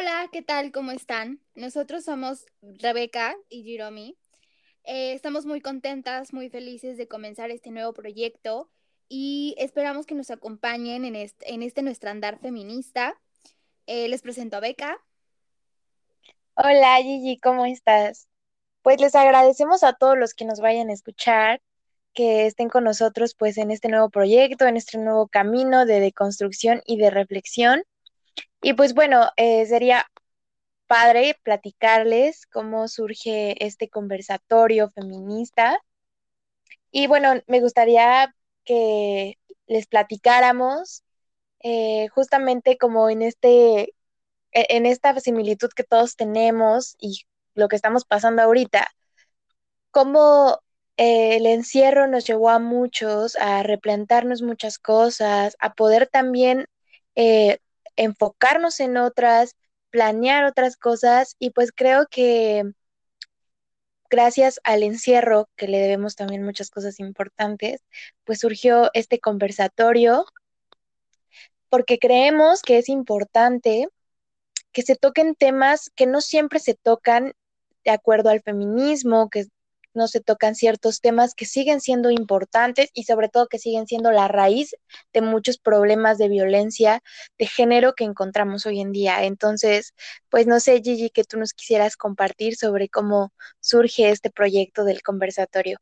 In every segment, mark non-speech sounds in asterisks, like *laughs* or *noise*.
Hola, ¿qué tal? ¿Cómo están? Nosotros somos Rebeca y Jiromi. Eh, estamos muy contentas, muy felices de comenzar este nuevo proyecto y esperamos que nos acompañen en este, nuestro andar feminista. Eh, les presento a Beca. Hola Gigi, ¿cómo estás? Pues les agradecemos a todos los que nos vayan a escuchar, que estén con nosotros pues en este nuevo proyecto, en este nuevo camino de deconstrucción y de reflexión. Y pues bueno, eh, sería padre platicarles cómo surge este conversatorio feminista. Y bueno, me gustaría que les platicáramos eh, justamente como en este, e-, en esta similitud que todos tenemos y lo que estamos pasando ahorita, cómo eh, el encierro nos llevó a muchos a replantarnos muchas cosas, a poder también eh, enfocarnos en otras, planear otras cosas y pues creo que gracias al encierro, que le debemos también muchas cosas importantes, pues surgió este conversatorio porque creemos que es importante que se toquen temas que no siempre se tocan de acuerdo al feminismo, que no se tocan ciertos temas que siguen siendo importantes y sobre todo que siguen siendo la raíz de muchos problemas de violencia de género que encontramos hoy en día. Entonces, pues no sé, Gigi, que tú nos quisieras compartir sobre cómo surge este proyecto del conversatorio.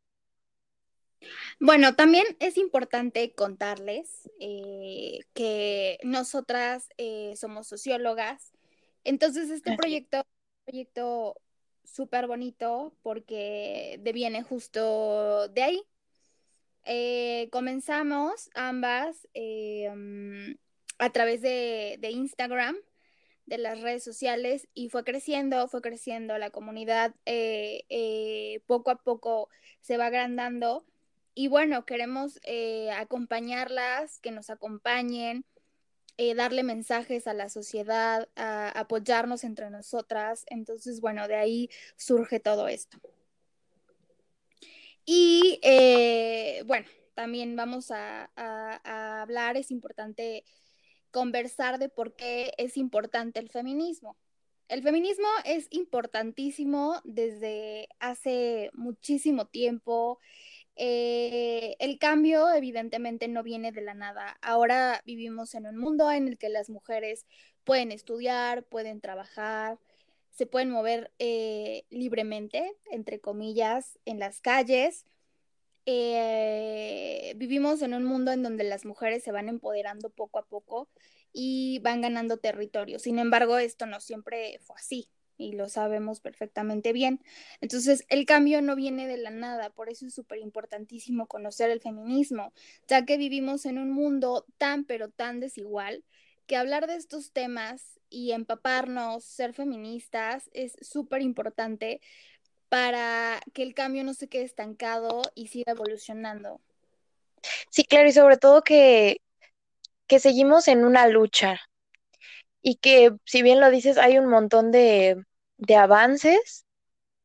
Bueno, también es importante contarles eh, que nosotras eh, somos sociólogas, entonces este proyecto, proyecto súper bonito porque deviene justo de ahí. Eh, comenzamos ambas eh, mm, a través de, Instagram, de las redes sociales, y fue creciendo, fue creciendo la comunidad, eh, poco a poco se va agrandando. Y bueno, queremos acompañarlas, que nos acompañen, eh, darle mensajes a la sociedad, a apoyarnos entre nosotras. Entonces, bueno, de ahí surge todo esto. Y eh, bueno, también vamos a, hablar, es importante conversar de por qué es importante el feminismo. El feminismo es importantísimo desde hace muchísimo tiempo. Eh, el cambio evidentemente no viene de la nada. Ahora vivimos en un mundo en el que las mujeres pueden estudiar, pueden trabajar, se pueden mover eh, libremente, entre comillas, en las calles. Eh, vivimos en un mundo en donde las mujeres se van empoderando poco a poco y van ganando territorio. Sin embargo, esto no siempre fue así y lo sabemos perfectamente bien. Entonces, el cambio no viene de la nada, por eso es súper importantísimo conocer el feminismo, ya que vivimos en un mundo tan, pero tan desigual, que hablar de estos temas y empaparnos, ser feministas, es súper importante para que el cambio no se quede estancado y siga evolucionando. Sí, claro, y sobre todo que, que seguimos en una lucha, y que si bien lo dices, hay un montón de, de avances,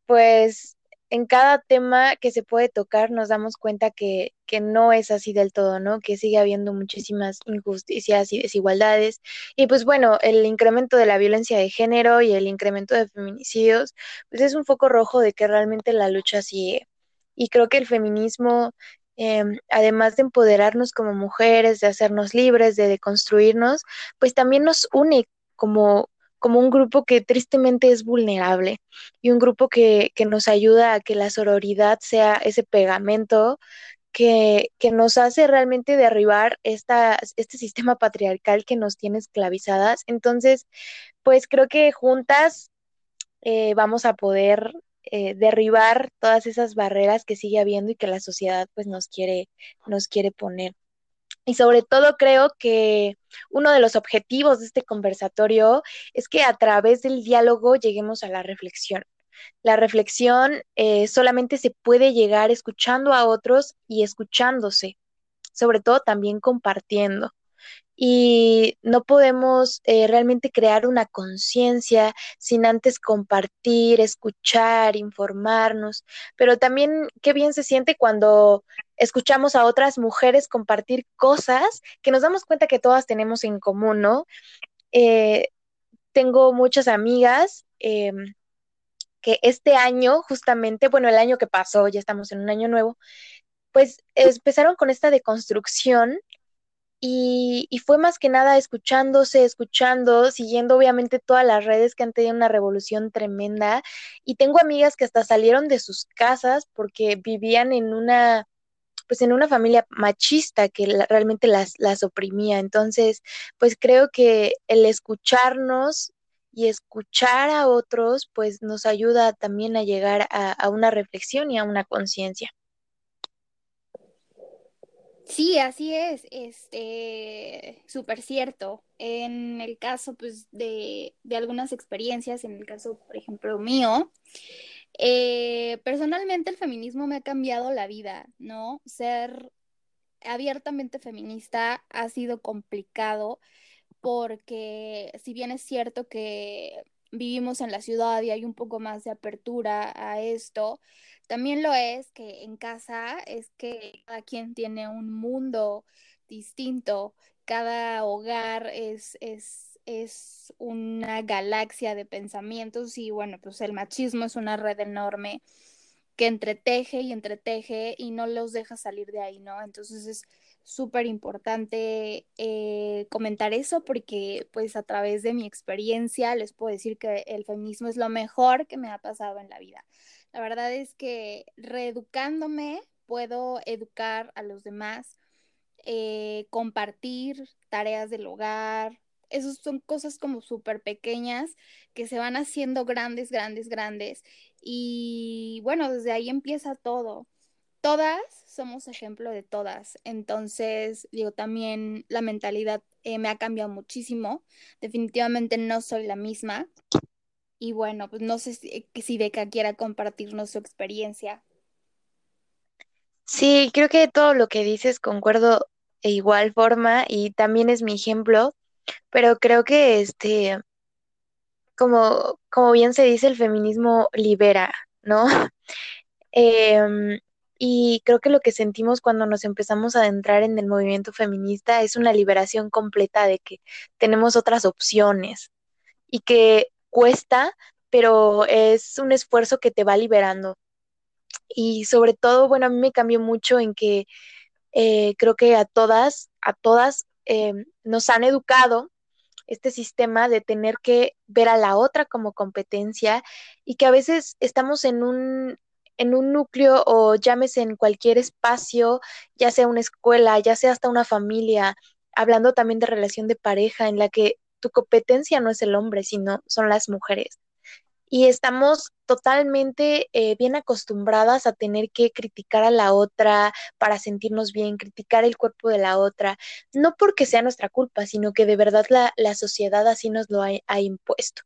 pues en cada tema que se puede tocar nos damos cuenta que, que, no es así del todo, ¿no? Que sigue habiendo muchísimas injusticias y desigualdades. Y pues bueno, el incremento de la violencia de género y el incremento de feminicidios, pues es un foco rojo de que realmente la lucha sigue. Y creo que el feminismo, eh, además de empoderarnos como mujeres, de hacernos libres, de deconstruirnos, pues también nos une como como un grupo que tristemente es vulnerable y un grupo que, nos ayuda a que la sororidad sea ese pegamento que, nos hace realmente derribar esta, este sistema patriarcal que nos tiene esclavizadas. Entonces, pues creo que juntas eh, vamos a poder eh, derribar todas esas barreras que sigue habiendo y que la sociedad pues nos quiere, nos quiere poner. Y sobre todo creo que uno de los objetivos de este conversatorio es que a través del diálogo lleguemos a la reflexión. La reflexión eh, solamente se puede llegar escuchando a otros y escuchándose, sobre todo también compartiendo y no podemos eh, realmente crear una conciencia sin antes compartir, escuchar, informarnos, pero también qué bien se siente cuando escuchamos a otras mujeres compartir cosas que nos damos cuenta que todas tenemos en común, ¿no? Eh, tengo muchas amigas em, que este año, justamente, bueno, el año que pasó, ya estamos en un año nuevo, pues empezaron con esta deconstrucción y, y, fue más que nada escuchándose, escuchando, siguiendo obviamente todas las redes que han tenido una revolución tremenda. Y tengo amigas que hasta salieron de sus casas porque vivían en una, pues en una familia machista que realmente las, las oprimía. Entonces, pues creo que el escucharnos y escuchar a otros, pues nos ayuda también a llegar a, a una reflexión y a una conciencia. Sí, así es, este, súper cierto. En el caso, pues, de, de, algunas experiencias, en el caso, por ejemplo, mío, eh, personalmente el feminismo me ha cambiado la vida, ¿no? Ser abiertamente feminista ha sido complicado porque si bien es cierto que vivimos en la ciudad y hay un poco más de apertura a esto, también lo es que en casa es que cada quien tiene un mundo distinto, cada hogar es, es, es una galaxia de pensamientos y bueno, pues el machismo es una red enorme que entreteje y entreteje y no los deja salir de ahí, ¿no? Entonces es súper importante eh, comentar eso porque pues a través de mi experiencia les puedo decir que el feminismo es lo mejor que me ha pasado en la vida. La verdad es que reeducándome puedo educar a los demás, eh, compartir tareas del hogar. Esas son cosas como súper pequeñas que se van haciendo grandes, grandes, grandes. Y bueno, desde ahí empieza todo. Todas somos ejemplo de todas. Entonces, digo, también la mentalidad eh, me ha cambiado muchísimo. Definitivamente no soy la misma. Y bueno, pues no sé si, si Beca quiera compartirnos su experiencia. Sí, creo que todo lo que dices concuerdo de igual forma y también es mi ejemplo, pero creo que este, como, como bien se dice, el feminismo libera, ¿no? *laughs* Em, y creo que lo que sentimos cuando nos empezamos a adentrar en el movimiento feminista es una liberación completa de que tenemos otras opciones y que cuesta, pero es un esfuerzo que te va liberando. Y sobre todo, bueno, a mí me cambió mucho en que eh, creo que a todas, a todas eh, nos han educado este sistema de tener que ver a la otra como competencia y que a veces estamos en un, en un núcleo o llámese en cualquier espacio, ya sea una escuela, ya sea hasta una familia, hablando también de relación de pareja en la que tu competencia no es el hombre, sino son las mujeres. Y estamos totalmente eh, bien acostumbradas a tener que criticar a la otra para sentirnos bien, criticar el cuerpo de la otra, no porque sea nuestra culpa, sino que de verdad la, la sociedad así nos lo ha, ha impuesto.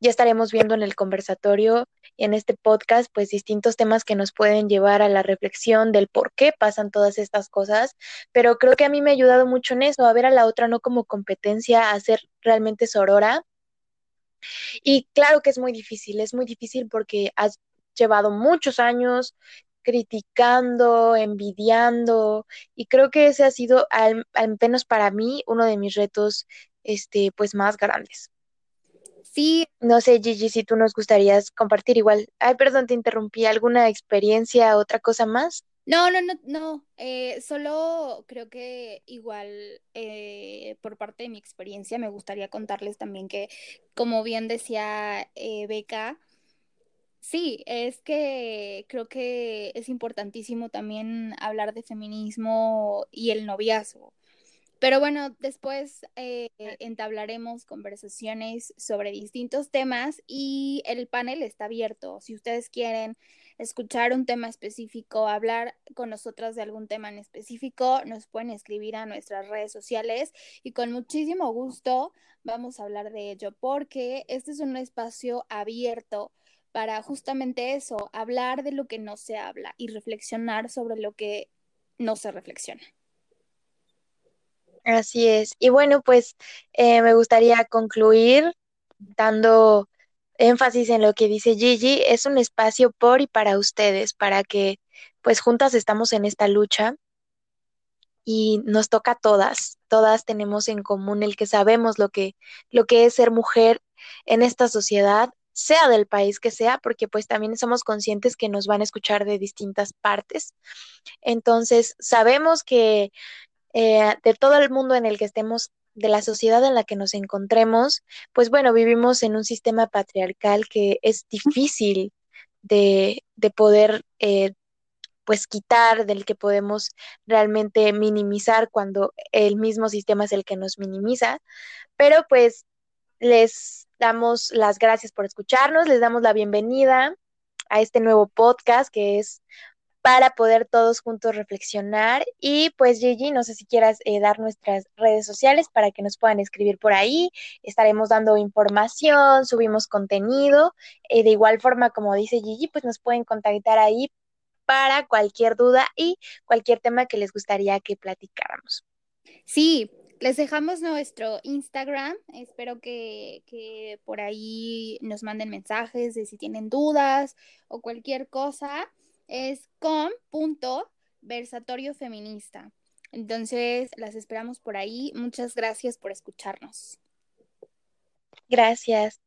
Ya estaremos viendo en el conversatorio y en este podcast, pues distintos temas que nos pueden llevar a la reflexión del por qué pasan todas estas cosas, pero creo que a mí me ha ayudado mucho en eso, a ver a la otra no como competencia, a ser realmente sorora. Y claro que es muy difícil, es muy difícil porque has llevado muchos años criticando, envidiando, y creo que ese ha sido, al, al menos para mí, uno de mis retos, este, pues más grandes. Sí. No sé, Gigi, si tú nos gustarías compartir igual. Ay, perdón, te interrumpí. ¿Alguna experiencia, otra cosa más? No, no, no, no. Eh, solo creo que igual eh, por parte de mi experiencia me gustaría contarles también que, como bien decía eh, Beca, sí, es que creo que es importantísimo también hablar de feminismo y el noviazgo. Pero bueno, después eh, entablaremos conversaciones sobre distintos temas y el panel está abierto. Si ustedes quieren escuchar un tema específico, hablar con nosotras de algún tema en específico, nos pueden escribir a nuestras redes sociales y con muchísimo gusto vamos a hablar de ello porque este es un espacio abierto para justamente eso, hablar de lo que no se habla y reflexionar sobre lo que no se reflexiona. Así es. Y bueno, pues eh, me gustaría concluir dando énfasis en lo que dice Gigi. Es un espacio por y para ustedes, para que pues juntas estamos en esta lucha y nos toca a todas. Todas tenemos en común el que sabemos lo que, lo que es ser mujer en esta sociedad, sea del país que sea, porque pues también somos conscientes que nos van a escuchar de distintas partes. Entonces, sabemos que eh, de todo el mundo en el que estemos, de la sociedad en la que nos encontremos, pues bueno, vivimos en un sistema patriarcal que es difícil de, de poder eh, pues quitar, del que podemos realmente minimizar cuando el mismo sistema es el que nos minimiza. Pero pues les damos las gracias por escucharnos, les damos la bienvenida a este nuevo podcast que es para poder todos juntos reflexionar. Y pues Gigi, no sé si quieras eh, dar nuestras redes sociales para que nos puedan escribir por ahí. Estaremos dando información, subimos contenido. Eh, de igual forma, como dice Gigi, pues nos pueden contactar ahí para cualquier duda y cualquier tema que les gustaría que platicáramos. Sí, les dejamos nuestro Instagram. Espero que, que, por ahí nos manden mensajes de si tienen dudas o cualquier cosa. Es com.versatorio feminista. Entonces, las esperamos por ahí. Muchas gracias por escucharnos. Gracias.